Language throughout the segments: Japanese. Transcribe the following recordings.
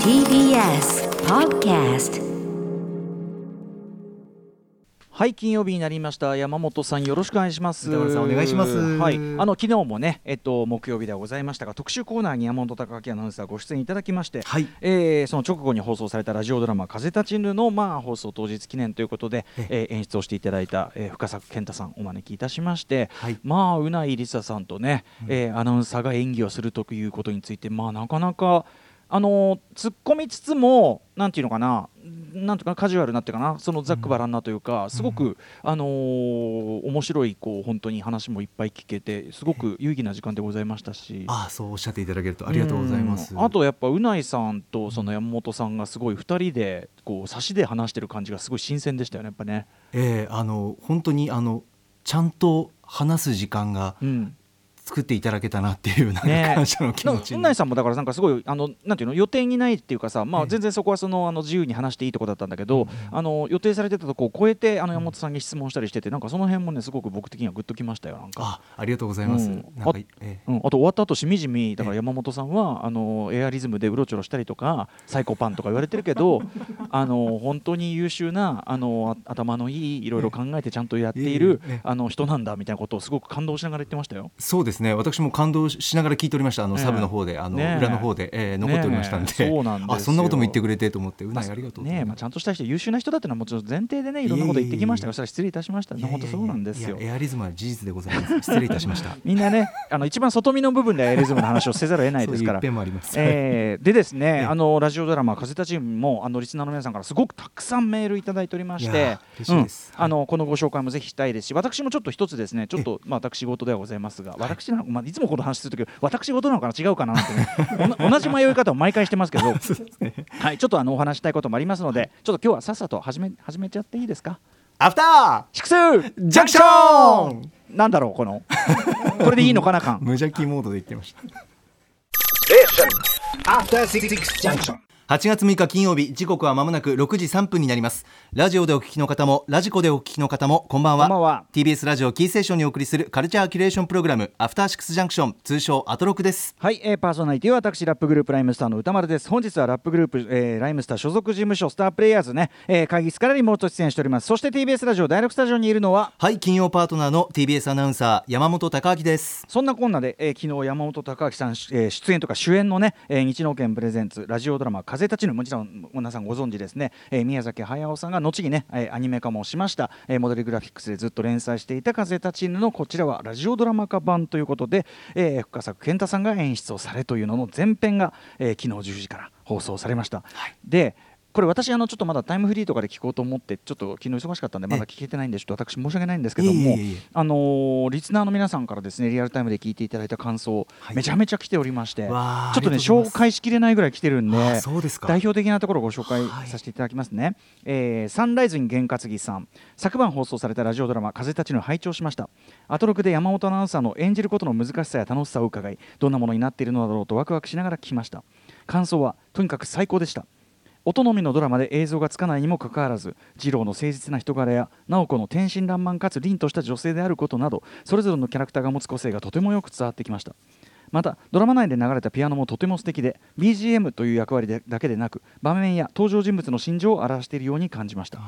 TBS Podcast はい金曜日になりました。山本さんよろしくお願いします。お願いします。はい。あの昨日もねえっと木曜日ではございましたが特集コーナーに山本貴明アナウンサーご出演いただきまして、はい。えーその直後に放送されたラジオドラマ風立ちぬのまあ放送当日記念ということで、えー演出をしていただいた、えー深作健太さんお招きいたしまして、はい。まあうないりささんとね、えーアナウンサーが演技をするということについてまあなかなかあの突っ込みつつもなんていうのかななんていうかなカジュアルなってかなそのざっくばらんなというか、すごく、あのー面白いこう本当に話もいっぱい聞けてすごく有意義な時間でございましたし。ああそうおっしゃっていただけるとありがとうございます。うん。あとやっぱうないさんとその山本さんがすごい2人でこう差しで話してる感じがすごい新鮮でしたよねやっぱね。えーあの本当にあのちゃんと話す時間がうん作っていただけたなっていうなんかね。感謝の気持ちに。うないさんもだからなんかすごいあのなんていうの予定にないっていうかさ、まあ、ええ全然そこはそのあの自由に話していいとこだったんだけど、あの予定されてたとこを超えてあの山本さんに質問したりしててなんかその辺もねすごく僕的にはグッときましたよなんか。あありがとうございます、うん。あえうん、あと終わった後しみじみだから山本さんはあのエアリズムでうろちょろしたりとかサイコパンとか言われてるけど あの本当に優秀なあのあ頭のいいいろいろ考えてちゃんとやっているええええ。あの人なんだみたいなことをすごく感動しながら言ってましたよ。そうですね私も感動しながら聞いておりましたあの、サブの方であの、裏の方で、えー残っておりましたんで,、そうなんあそんなことも言ってくれてと思ってうないありがとうねえまあ、ちゃんとした人優秀な人だっていうのはもちろん前提でねいろんなこと言ってきましたが失礼いたしました。本当そうなんですよ。エアリズムは事実でございます失礼いたしましたみんなねあの一番外見の部分でエアリズムの話をせざるを得ないですからそういう一辺もあります、えーでですね、えあのラジオドラマ「風立ちぬ」もあのリスナーの皆さんからすごくたくさんメールいただいておりましてあのこのご紹介もぜひしたいですし私もちょっと一つですねちょっと、まあ、私事ではございますが私なの、まあ、いつもこの話するとき私事なのかな？違うかな？なんてね。同じ迷い方を毎回してますけど。はい、ちょっとあのお話したいこともありますのでちょっと今日はさっさと始め始めちゃっていいですか？アフタシクス!ージャンクション!なんだろうこの。これでいいのかな感 無邪気モードで言ってました。After Six Junction. 8月6日金曜日時刻は間もなく6時3分になります。ラジオでお聞きの方もラジコでお聞きの方もこんばんは。こんばんは。TBS ラジオキーステーションにお送りするカルチャーキュレーションプログラムアフターシックスジャンクション通称アトロクです。はい、えー、パーソナリティは私ラップグループライムスターの歌丸です。本日はラップグループ、えー、ライムスター所属事務所スタープレイヤーズね、えー、会議室からリモート出演しております。そして TBS ラジオ第6スタジオにいるのははい金曜パートナーの TBS アナウンサー山本貴明です。そんなこんなで、えー、昨日山本隆明さん、えー、出演とか主演のね、えー、日農研プレゼンツラジオドラマ風立ちぬもちろん皆さんご存知ですね、えー、宮崎駿さんが後にね、えー、アニメ化もしました、えー、モデルグラフィックスでずっと連載していた風立ちぬのこちらはラジオドラマ化版ということで、えー、深作健太さんが演出をされというのの前編が、えー、昨日10時から放送されました、でこれ私あのちょっとまだタイムフリーとかで聞こうと思ってちょっと昨日忙しかったんでまだ聞けてないんでちょっと私申し訳ないんですけどもあのーリスナーの皆さんからですねリアルタイムで聞いていただいた感想、はい。めちゃめちゃ来ておりましてちょっとね紹介しきれないぐらい来てるんで代表的なところをご紹介はい。させていただきますね、えーサンライズに験担ぎさん。昨晩放送されたラジオドラマ「風立ちぬ」拝聴しました。アトロクで山本アナウンサーの演じることの難しさや楽しさを伺いどんなものになっているのだろうとワクワクしながら聞きました。感想はとにかく最高でした音のみのドラマで映像がつかないにもかかわらず二郎の誠実な人柄や直子の天真爛漫かつ凛とした女性であることなどそれぞれのキャラクターが持つ個性がとてもよく伝わってきました。またドラマ内で流れたピアノもとても素敵で BGM という役割でだけでなく場面や登場人物の心情を表しているように感じました。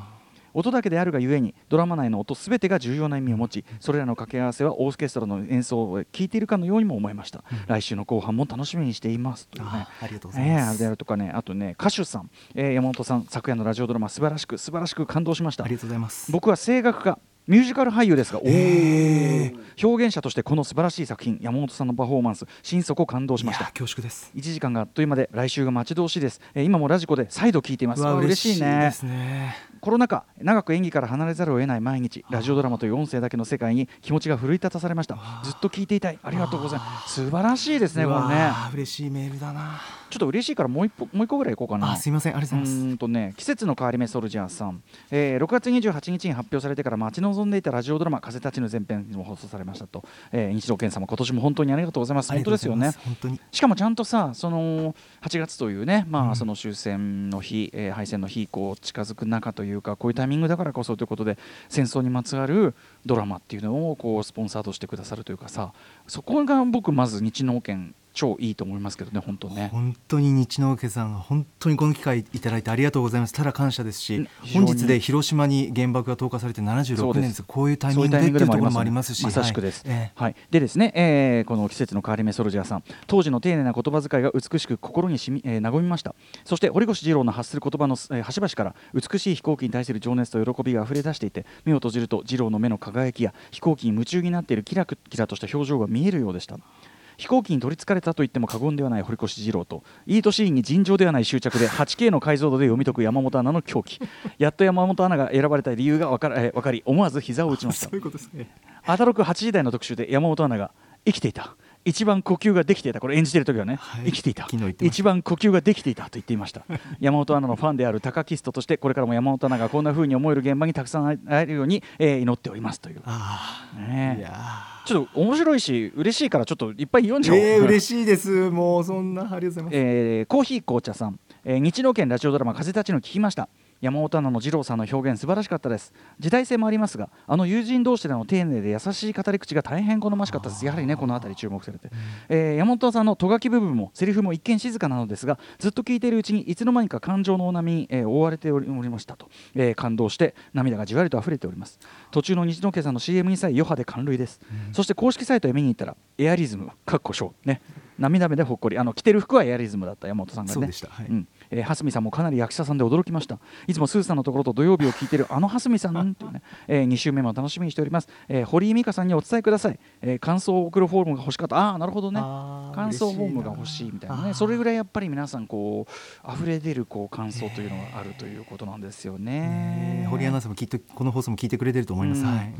音だけであるがゆえにドラマ内の音すべてが重要な意味を持ちそれらの掛け合わせはオーケストラの演奏を聴いているかのようにも思いました、来週の後半も楽しみにしていますというね。あありがとうございます。ええあれであるとかねあとね歌手さん、えー山本さん昨夜のラジオドラマ素晴らしく素晴らしく感動しました。ありがとうございます。僕は声楽家ミュージカル俳優ですが、おー。表現者としてこの素晴らしい作品山本さんのパフォーマンス心底感動しました。いや恐縮です。1時間があっという間で来週が待ち遠しいです、えー今もラジコで再度聞いています。嬉しいね。ですねコロナ禍長く演技から離れざるを得ない毎日ラジオドラマという音声だけの世界に気持ちが奮い立たされました。ずっと聞いていたい。ありがとうございます。素晴らしいですねこれね。嬉しいメールだなちょっと嬉しいからもう一歩もう一個ぐらいいこうかな。あすいません。ありがとうございます。うーんとね季節の変わり目ソルジャーさん、えー6月28日に発表されてから待ち望んでいたラジオドラマ「風立ちぬ」前編も放送されましたと、えー、日露健さんも今年も本当にありがとうございます。本当です。よね本当に。しかもちゃんとさその8月というね、まあ、うん。その終戦の日、えー敗戦の日こう近づく中というかこういうタイミングだからこそということで戦争にまつわるドラマっていうのをこうスポンサードしてくださるというかさそこが僕まず日農研超いいと思いますけどね本当ね。本当に日之家さん本当にこの機会いただいてありがとうございますただ感謝ですし本日で広島に原爆が投下されてそう76です年ですこういうタイミングでっていうところももありますしまさしくです。はいえはい、でですね、えーこの季節の変わり目ソルジャーさん、当時の丁寧な言葉遣いが美しく心にしみ、えー和みました。そして堀越二郎の発する言葉の、えー端々から美しい飛行機に対する情熱と喜びが溢れ出していて、目を閉じると二郎の目の輝きや飛行機に夢中になっているキラキラとした表情が見えるようでした。飛行機に取りつかれたと言っても過言ではない堀越二郎といい年に尋常ではない執着で 8K の解像度で読み解く山本アナの狂気。やっと山本アナが選ばれた理由が分か,、えー分かり思わず膝を打ちました。そういうことですね。アタロク8時台の特集で山本アナが生きていた一番呼吸ができていた。これ演じてる時はね、はい。生きていた。一番呼吸ができていたと言っていました。山本アナのファンであるタカキストとしてこれからも山本アナがこんな風に思える現場にたくさん会えるように、えー祈っておりますという、ああねえ。いやちょっと面白いし嬉しいからちょっといっぱい読んじゃおう、えー、嬉しいです。もうそんなありがとうございます、えーコーヒー紅茶さん、えー日露県ラジオドラマ「風立ちぬ」聞きました山本アナの二郎さんの表現素晴らしかったです。時代性もありますがあの友人同士での丁寧で優しい語り口が大変好ましかったです。やはりねこの辺り注目されて、えー山本さんのとがき部分もセリフも一見静かなのですがずっと聞いているうちにいつの間にか感情の波に、えー覆われておりましたと、えー感動して涙がじわりと溢れております。途中の日之家さんの CM にさえ余波で感類です、そして公式サイトへ見に行ったらエアリズムかっこショーね涙目でほっこり。あの着てる服はエアリズムだった山本さんがね。はい。うん。えー、蓮見さんもかなり役者さんで驚きました。いつもスーさんのところと土曜日を聞いているあの蓮見さんというね、え2週目も楽しみにしております、えー堀井美香さんにお伝えください、えー感想を送るフォームが欲しかった。ああーなるほどね。感想フォームが欲しいみたいなね。それぐらいやっぱり皆さんこう溢れ出るこう感想というのがあるということなんですよね。堀アナウンサーもきっとこの放送も聞いてくれてると思います、うん。はい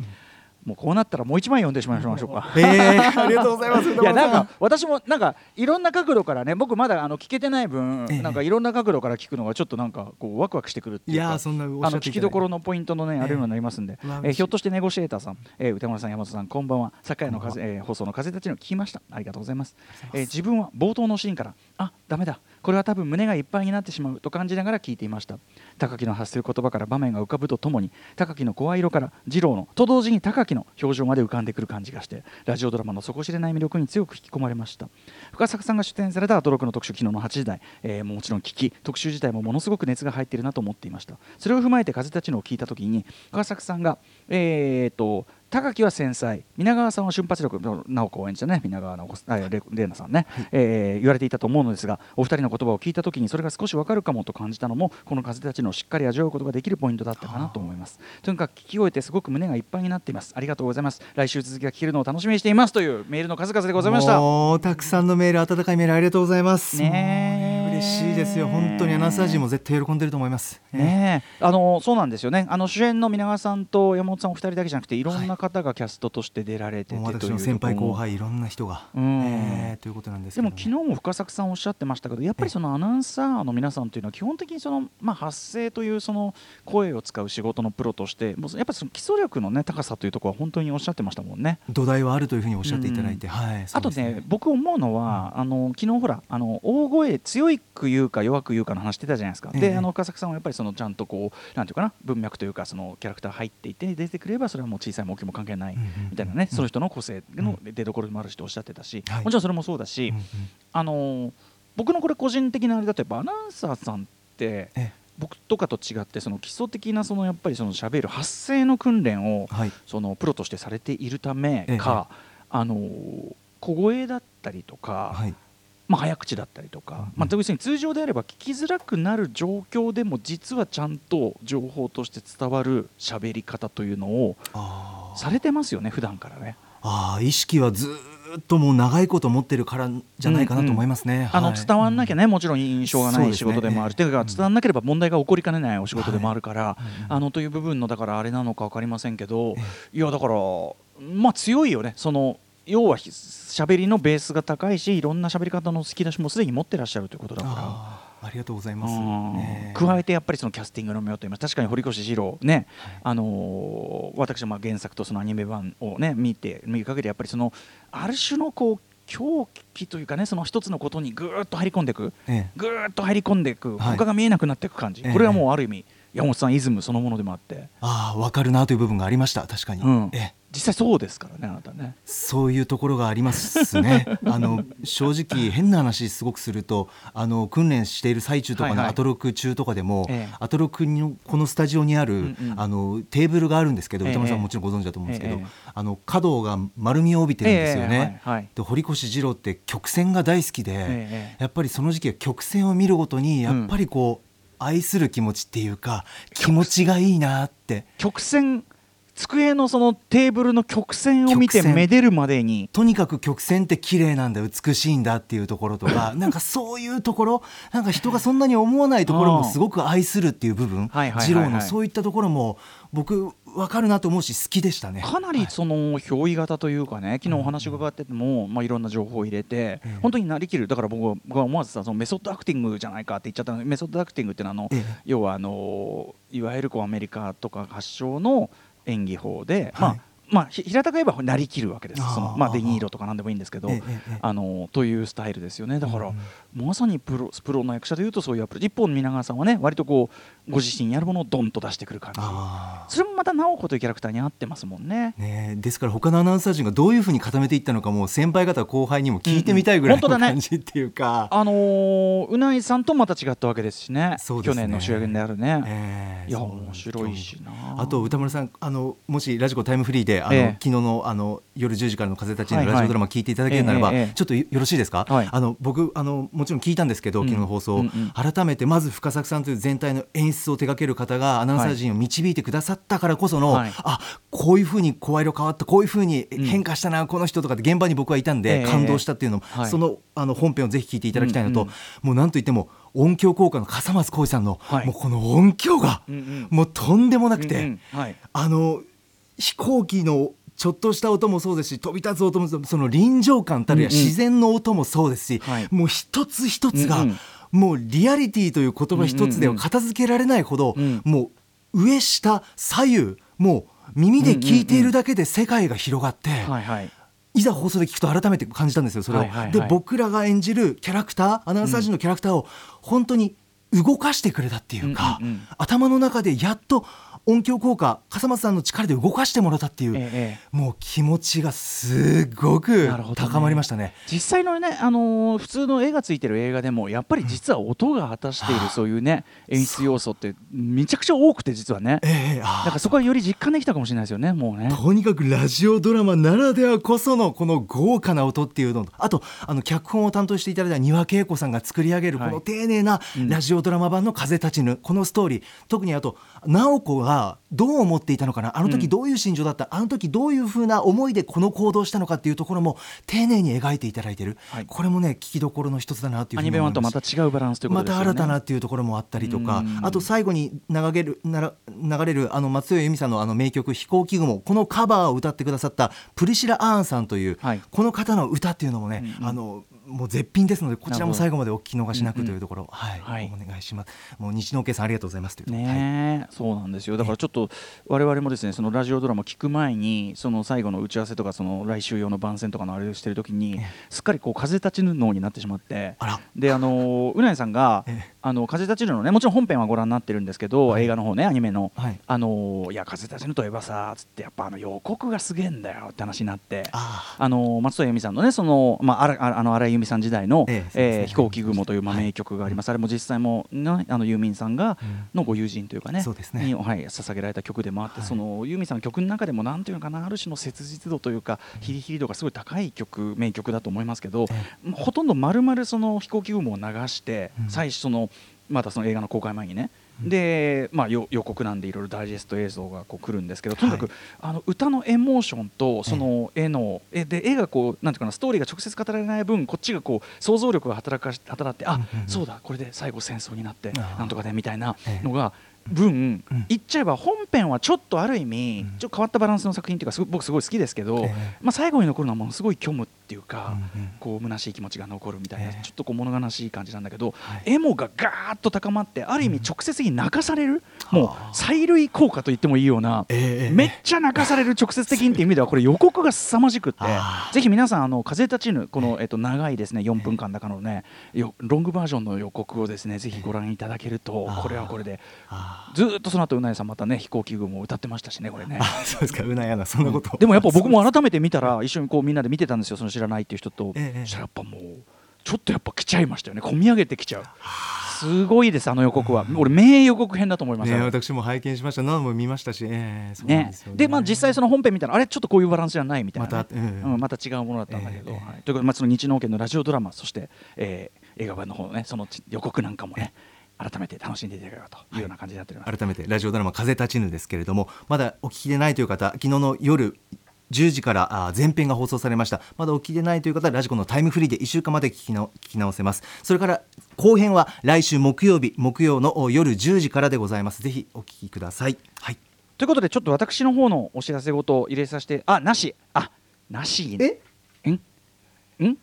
もうこうなったらもう一枚読んでしまいましょうか。えー、ありがとうございます。いやなんか私もなんかいろんな角度からね僕まだあの聞けてない分、ええ。なんかいろんな角度から聞くのがちょっななんかこうワクワクしてくるっていうかあの聞きどころのポイントのね、あるようになりますんで、えーひょっとしてネゴシエーターさん、えー歌村さん山本さんこんばんは。昨夜の風、えー放送の風立ちの聞きました。ありがとうございます。えー自分は冒頭のシーンからあダメだ。これは多分胸がいっぱいになってしまうと感じながら聞いていました。高木の発する言葉から場面が浮かぶとともに高木の声色から二郎のと同時に高木の表情まで浮かんでくる感じがしてラジオドラマの底知れない魅力に強く引き込まれました。深作さんが出演されたアトロクの特集昨日の8時台、えーもちろん聞き特集自体もものすごく熱が入っているなと思っていました。それを踏まえて風立ちのを聞いた時に深作さんがえー、と高木は繊細。皆川さんは瞬発力直子を演じたね。皆川直子あレレーナさんね、えー言われていたと思うのですがお二人の言葉を聞いた時にそれが少しわかるかもと感じたのもこの風立ちのをしっかり味わうことができるポイントだったかなと思います。とにかく聞き終えてすごく胸がいっぱいになっています。ありがとうございます。来週続きが聞けるのを楽しみにしていますというメールの数々でございました。もうたくさんのメール温かいメールありがとうございます。ね嬉しいですよ。本当にアナウンサー陣も絶対喜んでると思います。ねえ。あのそうなんですよね。あの主演の皆川さんと山本さんお二人だけじゃなくていろんな方がキャストとして出られてて、もうという私の先輩後輩いろんな人が、うん。えーということなんですけどでも昨日も深作さんおっしゃってましたけどやっぱりそのアナウンサーの皆さんというのは基本的にその、まあ、発声というその声を使う仕事のプロとしてもうやっぱりその基礎力の、ね、高さというところは本当におっしゃってましたもんね。土台はあるというふうにおっしゃっていただいて、はいあとね僕思うのは、あの昨日ほらあの大声強く言うか弱く言うかの話してたじゃないですか、ええ。であの深作さんはやっぱりそのちゃんとこうなんていうかな文脈というかそのキャラクター入っていて出てくればそれはもう小さいも大きいも関係ないみたいなね、うんその人の個性の出どころでもあるしとおっしゃってたし、はい。もちろんそれもそうだし、うんうん。あのー僕のこれ個人的なあれだとやっぱアナウンサーさんってえ僕とかと違ってその基礎的なそのやっぱりその喋る発声の訓練をはい。そのプロとしてされているためか、あのー小声だったりとか、はいまあ、早口だったりとか、うん。まあ、要するに通常であれば聞きづらくなる状況でも実はちゃんと情報として伝わる喋り方というのをされてますよね普段からね。あー意識はずーっともう長いこと持ってるからじゃないかなと思いますね、あのはい。伝わんなきゃね、もちろん印象がない仕事でもある、ええていうか伝わんなければ問題が起こりかねないお仕事でもあるから、はい。うんあのという部分のだからあれなのか分かりませんけど、え。いやだからまあ強いよね。その要はひ喋りのベースが高いしいろんな喋り方の好き出しもすでに持ってらっしゃるということだから。ありがとうございます、うん。ね加えてやっぱりそのキャスティングの目をといいます確かに堀越二郎ね、あのー私はまあ原作とそのアニメ版をね見て見る限りやっぱりそのある種のこう狂気というかねその一つのことにぐーっと入り込んでいくええ。ぐーっと入り込んでいく、はい。他が見えなくなっていく感じ、ええ。これはもうある意味山本さんイズムそのものでもあって、ああ分かるなという部分がありました。確かに、うん。ええ。実際そうですからねあなたね。そういうところがありますね。あの正直変な話すごくするとあの訓練している最中とかはいはい。のアトロク中とかでも、ええ。アトロクのこのスタジオにある、うんうん。あのテーブルがあるんですけど、ええ。歌丸さんももちろんご存知だと思うんですけど、ええ。あの角が丸みを帯びてるんですよね。ええはいはい。で堀越二郎って曲線が大好きで、ええ。やっぱりその時期は曲線を見るごとにやっぱりこう、愛する気持ちっていうか気持ちがいいなって。曲線机のそのテーブルの曲線を見てめでるまでに。とにかく曲線って綺麗なんだ美しいんだっていうところとか なんかそういうところなんか人がそんなに思わないところも すごく愛するっていう部分二郎のそういったところも僕分かるなと思うし好きでしたね。かなりその憑依型というかね昨日お話伺ってても、まあ、いろんな情報を入れて、ええ。本当になりきる。だから僕は僕は思わずさそのメソッドアクティングじゃないかって言っちゃったのメソッドアクティングっていうのはあの、ええ。要はあのいわゆるこうアメリカとか発祥の演技法で、はい。まあ、ひ平たく言えばなりきるわけです。その、まあ、あーデニーロとかなんでもいいんですけど、あのというスタイルですよね。だから、うんまさにプロプロの役者でいうとそういうアプローチ一方の蜷川さんはね割とこうご自身やるものをドンと出してくる感じ。あー。それもまた直子というキャラクターに合ってますもんね。ねえ、ですから他のアナウンサー陣がどういうふうに固めていったのかもう先輩方後輩にも聞いてみたいぐらいの感じっていうか、あのーうないさんとまた違ったわけですしね。そうですね。去年の主演であるね、いやええそう面白いしな。あと歌丸さんあのもしラジコタイムフリーであの、ええ。昨日のあの夜10時からの風たちのはいはい。ラジオドラマ聞いていただけるならば、ええええ。ちょっとよよろしいですか、はい。あの僕あのもちろん聞いたんですけど、うん。昨日の放送、うんうん改めてまず深作さんという全体の演出を手掛ける方がアナウンサー陣を導いてくださったからこその、はい。あこういうふうに声色変わったこういうふうにん。変化したな、この人とかって現場に僕はいたんで、ええ感動したっていうのも、はい。そのあの本編をぜひ聞いていただきたいのと、うんうんもうなんといっても音響効果の笠松浩二さんの、はい。もうこの音響が、うんうん。もうとんでもなくて。うんうん。はい。あの飛行機のちょっとした音もそうですし飛び立つ音もその臨場感たるやうんうん。自然の音もそうですし、はい。もう一つ一つが、うんうん。もうリアリティという言葉一つでは片付けられないほど、うんもう上下左右もう耳で聞いているだけで世界が広がって、はいはい。いざ放送で聞くと改めて感じたんですよそれを、はいはいはい。で僕らが演じるキャラクターアナウンサー陣のキャラクターを本当に動かしてくれたっていうか、うんうんうん。頭の中でやっと音響効果笠松さんの力で動かしてもらったっていう、ええもう気持ちがすごく高まりましたね。実際のね、あのー普通の絵がついてる映画でもやっぱり実は音が果たしているそういうね演出要素ってめちゃくちゃ多くて実はね。ええあだからそこはより実感できたかもしれないですよねもうね。とにかくラジオドラマならではこそのこの豪華な音っていうのとあとあの脚本を担当していただいた丹羽恵子さんが作り上げるこはい。の丁寧なうんラジオドラマ版の「風立ちぬ」このストーリー特にあと直子がどう思っていたのかな？あのうん。時どういう心情だった、あの時どういうふうな思いでこの行動をしたのかっていうところも丁寧に描いていただいてる、はい。これもね聞きどころの一つだなっていうアニメ版とふうに思いまた違うバランスということまですよね。た新たなっていうところもあったりとかうん。あと最後に流れるなら流れるあの松任谷由実さんのあの名曲「飛行機雲」このカバーを歌ってくださったプリシラ・アーンさんという、はい。この方の歌っていうのもね、うんうん。あのもう絶品ですのでこちらも最後までお聞き逃しなくうんうんというところ、はい。はい。お願いします。もう日農家さんありがとうございますというはい。そうなんですよ。だからちょっと我々もですねそのラジオドラマ聞く前にその最後の打ち合わせとかその来週用の番宣とかのあれをしてる時にええ。すっかりこう風立ちぬ脳になってしまって。あら。であのうなえさんがええあの風立ちぬのねもちろん本編はご覧になってるんですけど、はい。映画の方ねアニメの、はい。あのいや風立ちぬといえばさつってやっぱあの予告がすげえんだよって話になって。ああ。の松任谷由実さんのねその、まあ、あらああの荒井由実さん時代の「えええー飛行機雲」という、名曲があります、あれも実際も、ね、あのユーミンさんが、うん。のご友人というかねそうですね。に、はい、捧げられた曲でもあって、はい。そのユーミンさんの曲の中でもなんていうのかなある種の切実度というかヒリヒリ度がすごい高い曲名曲だと思いますけど、え。ほとんど丸々その飛行機雲を流して、うん。最初そのまたその映画の公開前にね、で、まあ、よ予告なんでいろいろダイジェスト映像がこう来るんですけどとにかく、はいあの歌のエモーションとその絵の絵で絵がこうなんていうかなストーリーが直接語られない分こっちがこう想像力が働かし働ってあ、うんうんうん。そうだこれで最後戦争になってなんとかでみたいなええ。のが分、うん。言っちゃえば本編はちょっとある意味、うん。ちょっと変わったバランスの作品っていうか僕すごい好きですけど、ええ。まあ、最後に残るのはものすごい虚無っていうか、うんうん。こう虚しい気持ちが残るみたいな、ええ。ちょっとこう物悲しい感じなんだけど、はい。エモがガーッと高まってある意味直接的に泣かされる、もうはあ催涙効果と言ってもいいような、ええめっちゃ泣かされる直接的にっていう意味では これ予告が凄まじくってぜひ皆さんあの風立ちぬこの、えっと、長いですね4分間だかのねよロングバージョンの予告をですねぜひご覧いただけるとこれはこれであずーっとその後うなえさんまたね飛行機雲を歌ってましたしねこれね。あ そうですかうなやなそんなこと、でもやっぱ僕も改めて見たら 一緒にこうみんなで見てたんですよその知らないっていう人と、ええそしたらやっぱもうちょっとやっぱ来ちゃいましたよね。込み上げてきちゃう。すごいですあの予告は。俺名予告編だと思いましたね、ね私も拝見しました。何も見ましたし、ええそうなんね。ね。でまあ実際その本編見たらあれちょっとこういうバランスじゃないみたいなね、またええうんまた違うものだったんだけど、ええはい、ということで、まあ、その日農研のラジオドラマそして、えー映画版の方のねその予告なんかもね改めて楽しんでいただければというような感じになっております、改めてラジオドラマ「風立ちぬ」ですけれどもまだお聞きでないという方昨日の夜10時からあ前編が放送されました。まだお聞きでないという方はラジコのタイムフリーで1週間まで聞きの聞き直せます。それから後編は来週木曜日木曜のお夜10時からでございます。ぜひお聞きください。はい。ということでちょっと私の方のお知らせごと入れさせてあなし。あなしえ？ん？ん？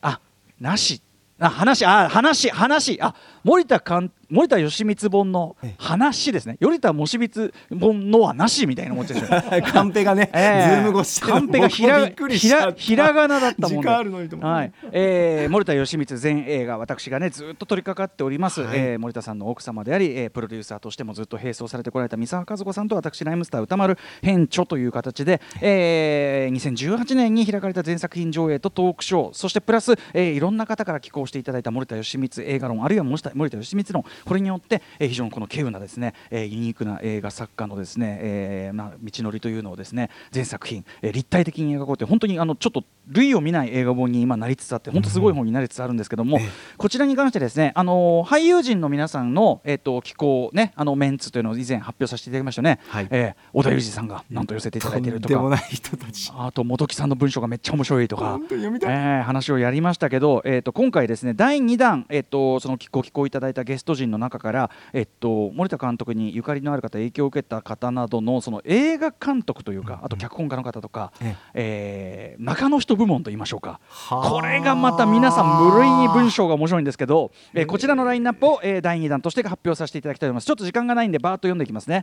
あなし。あ話あ話話。あ森田かん森田義満本のええ話ですね。森田義満本のはなしみたいな思っでしょ カンペがね、ええ。ズーム越しでカンペがひらひらひらがなだったもんはい。えー森田義満全映画私がねずっと取り掛かっております、はい。えー森田さんの奥様であり、えープロデューサーとしてもずっと並走されてこられた三沢和子さんと私ライムスター歌丸編著という形で、えー2018年に開かれた全作品上映とトークショーそしてプラス、えーいろんな方から寄稿していただいた森田義満映画論あるいは森田森田義満論。これによって、えー非常にこの稀有なですね、えーユニークな映画作家のですね、えーまあ、道のりというのをですね全作品、えー立体的に描こうという本当にあのちょっと類を見ない映画本に今なりつつあって本当すごい本になりつつあるんですけども、ええ。こちらに関してですね、あのー俳優陣の皆さんの、えっと寄稿ねあのメンツというのを以前発表させていただきましたね、はい。えー小田裕二さんがなんと寄せていただいているとか。とんでもない人たち。あと本木さんの文章がめっちゃ面白いとかえー話をやりましたけど、えー、と今回ですね第2弾、えー、とそのご寄稿いただいたゲスト陣の中から、えー、と森田監督にゆかりのある方影響を受けた方などのその映画監督というかあと脚本家の方とか、ええ。ー中の人部門と言いましょうか。はあ。これがまた皆さん無類に文章が面白いんですけど、えーこちらのラインナップを、えー第2弾として発表させていただきたいと思います。ちょっと時間がないんでバーッと読んでいきますね、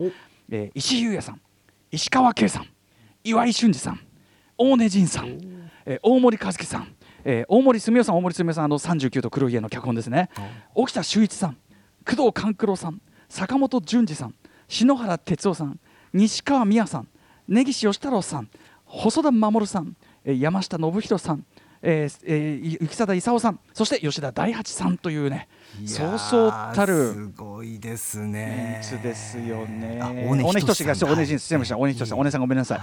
えー石井優也さん石川圭さん岩井俊二さん大根仁さん、えー大森和樹さん、えー大森澄夫さん大森澄夫さんあの39と黒い家の脚本ですね。沖田修一さん工藤官九郎さん坂本淳二さん篠原哲夫さん西川美也さん根岸義太郎さん細田守さん、えー山下信弘さんえーえー、雪貞勲さんそして吉田大八さんというねそうそうたるすごいですメねンツですよね。あ大根仁志が、そう大根仁志失礼しました。大根仁志さん、はい大根さんごめんなさい。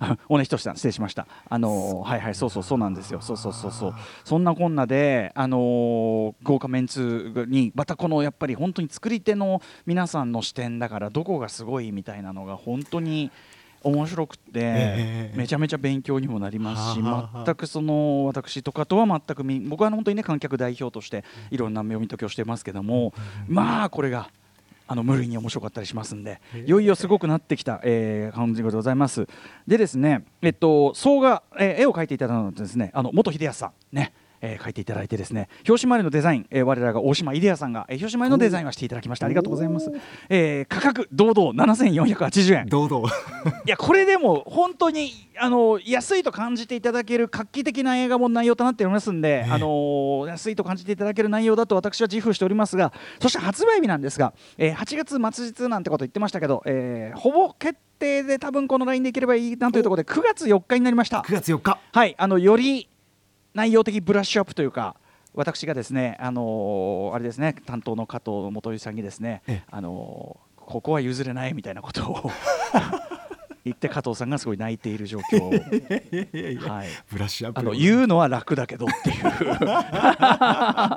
あ 大根仁志さん失礼しました。あのーはいはいそうそうそうなんですよ。そうそうそうそう。そんなこんなであのー豪華メンツにまたこのやっぱり本当に作り手の皆さんの視点だからどこがすごいみたいなのが本当に。面白くて、ええめちゃめちゃ勉強にもなりますし、全くその私とかとは全くみ僕は本当にね観客代表としていろんな読み解きをしてますけども、まあこれがあの無類に面白かったりしますんで、いよいよすごくなってきた、えー感じでございます。でですね、えっと総画、えー絵を描いていただいたのはですね、あの元秀康さんね。えー描いていただいてですね表紙周りのデザイン、えー我らが大島秀也さんが、えー表紙周りのデザインはしていただきました。ありがとうございます、えー価格堂々7480円。堂々。いやこれでも本当にあの安いと感じていただける画期的な映画も内容となっておりますんで、あの安いと感じていただける内容だと私は自負しております。がそして発売日なんですが、えー8月末日なんてこと言ってましたけど、えーほぼ決定で多分このラインでいければいいなというところで9月4日になりました。9月4日。はい、あのより内容的ブラッシュアップというか私がですね、あのーあれですね担当の加藤元井さんにですねええ、あのーここは譲れないみたいなことを言って加藤さんがすごい泣いている状況を、はい、ブラッシュアップ。あの言うのは楽だけどっていう。いやー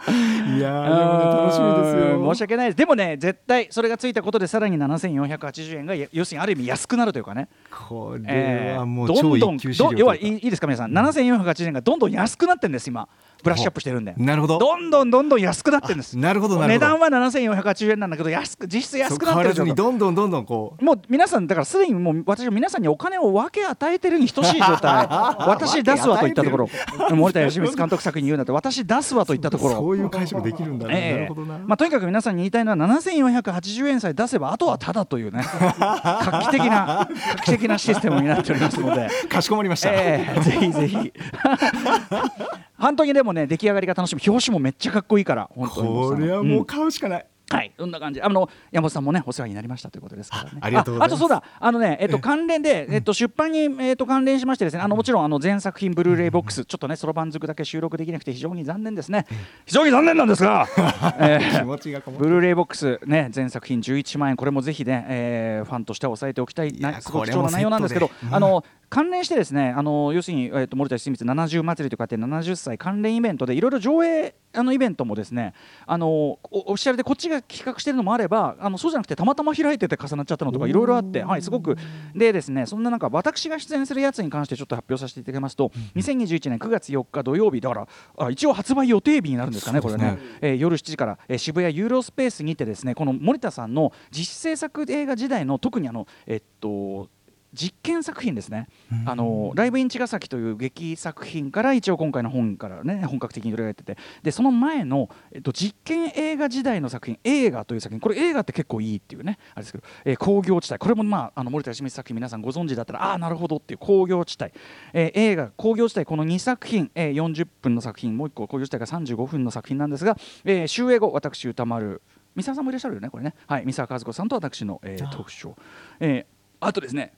でもね楽しみですうんよ。申し訳ないです。でもね絶対それがついたことでさらに7480円がや要するにある意味安くなるというかね。これえーはもうど超んどん一級資料ど要はいといういいいですか皆さん、7480円がどんどん安くなってるんです今ブラッシュアップしてるんでなるほど。どんどんどんどん安くなってるんです。なるほどなるほど。値段は7480円なんだけど安く実質安くなってるどんどんどんどんこう。もう皆さんだからすでにもう私は皆さんにお金を分け与えてるに等しい状態。私出すわといったところ。森田義満監督作に言うなって私出すわといったところ。そういう解釈できるんだね、なえ。えるほどな、まあ、とにかく皆さんに言いたいのは7480円さえ出せばあとはただというね。画期的な画期的なシステムになっておりますので。かしこまりました、ええ。ぜひぜひ本当にでもね出来上がりが楽しみ。表紙もめっちゃかっこいいから本当に。これはもう買うしかない、はい、そんな感じ。あの山本さんもねお世話になりましたということですからね。あありがとうございます。ああとそうだ、あのね、えっと関連で、えっと出版にえっと関連しましてですね、あのもちろんあの全作品ブルーレイボックス、ちょっとねそろばんずくだけ収録できなくて非常に残念ですね。非常に残念なんですが、えーブルーレイボックスね全作品11万円これもぜひね、えーファンとしては押さえておきたいなすごく貴重な内容なんですけどあの関連してですねあの要するに、えー、と森田清水70祭りとかって70歳関連イベントでいろいろ上映あのイベントもですねあのおオフィシャルでこっちが企画してるのもあればあのそうじゃなくてたまたま開いてて重なっちゃったのとかいろいろあって、はい、すごく。でですねそんな中私が出演するやつに関してちょっと発表させていただきますと、2021年9月4日土曜日だからあ一応発売予定日になるんですかねこれね。えー夜7時から、えー渋谷ユーロスペースにてですねこの森田さんの実制作映画時代の特にあのえっと実験作品ですね、あのライブイン茅ヶ崎という劇作品から一応今回の本からね本格的に取り上げてて。でその前の、えっと、実験映画時代の作品映画という作品。これ映画って結構いいっていうねあれですけど、えー工業地帯。これもまああの森田芳光作品皆さんご存知だったらああーなるほどっていう工業地帯、えー映画工業地帯。この2作品、えー40分の作品。もう1個工業地帯が35分の作品なんですが、えー終映後私歌丸。三沢さんもいらっしゃるよねこれね。はい三沢和子さんと私の、えー、トー。クショー、えーあとですね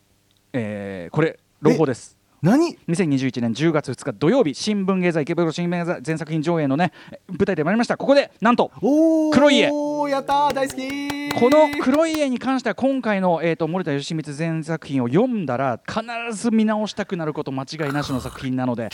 えーこれ朗報です。何？2021年10月2日土曜日新聞芸座池袋新聞芸座全作品上映のね舞台で参りました。ここでなんと黒い家やったー大好き。この黒い家に関しては今回の、えー、と森田義満全作品を読んだら必ず見直したくなること間違いなしの作品なので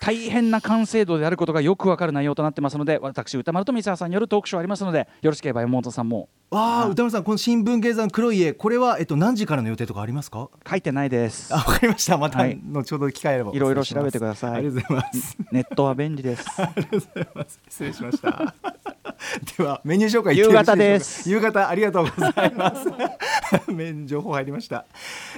大変な完成度であることがよくわかる内容となってますので私歌丸と三沢さんによるトークショーありますのでよろしければ山本さんも。わあ歌丸さんこの新聞芸座の黒い家これはえっと何時からの予定とかありますか？書いてないです。あわかりました。またはい。後ほど機会あればいろいろ調べてください。ありがとうございます。ネットは便利です。ありがとうございます。失礼しました。ではメニュー紹介いってよろしいでしょうか。夕方ありがとうございます。面情報入りました。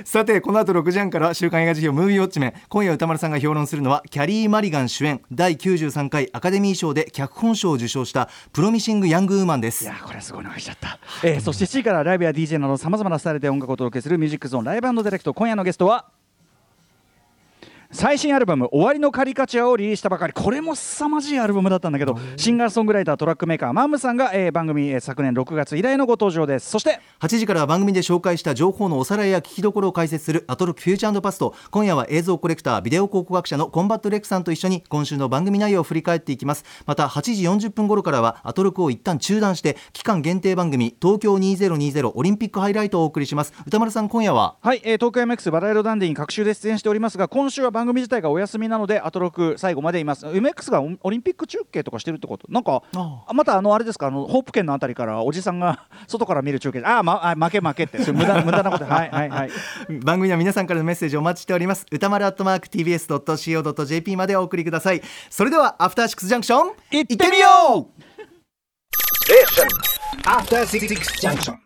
さてこの後6時半から週刊映画辞表ムービーウォッチメン。今夜歌丸さんが評論するのはキャリー・マリガン主演。第93回アカデミー賞で脚本賞を受賞したプロミシング・ヤング・ウーマンです。いやーこれすごいのが来ちゃった、えー、そして7時からライブや DJ などさまざまなスタイルで音楽をお届けするミュージックゾーン Live Direct。今夜のゲストは最新アルバム「終わりのカリカチュア」をリリースしたばかり。これも凄まじいアルバムだったんだけどシンガーソングライタートラックメーカー Mom さんが、えー番組、えー昨年6月以来のご登場です。そして8時からは番組で紹介した情報のおさらいや聞きどころを解説するアトロク Future Past。今夜は映像コレクタービデオ考古学者のコンバットレックさんと一緒に今週の番組内容を振り返っていきます。また8時40分頃からはアトロクを一旦中断して期間限定番組東京2020オリンピックハイライトをお送りします。宇多丸さん今夜は？はい、えー、東京 MX バラいろダンディに隔週で出演しておりますが今週は番組自体がお休みなのでアトロク最後までいます。MX がオオリンピック中継とかしてるってこと？なんかああ。またあのあれですか？あのホープ県のあたりからおじさんが 外から見る中継。あー、まあ負け負けって。無駄無駄なことはいはいはい。番組は皆さんからのメッセージをお待ちしております。歌丸アットマーク TBS.CO.JP までお送りください。それではアフターシックスジャンクション。行ってみよう After Six Junction.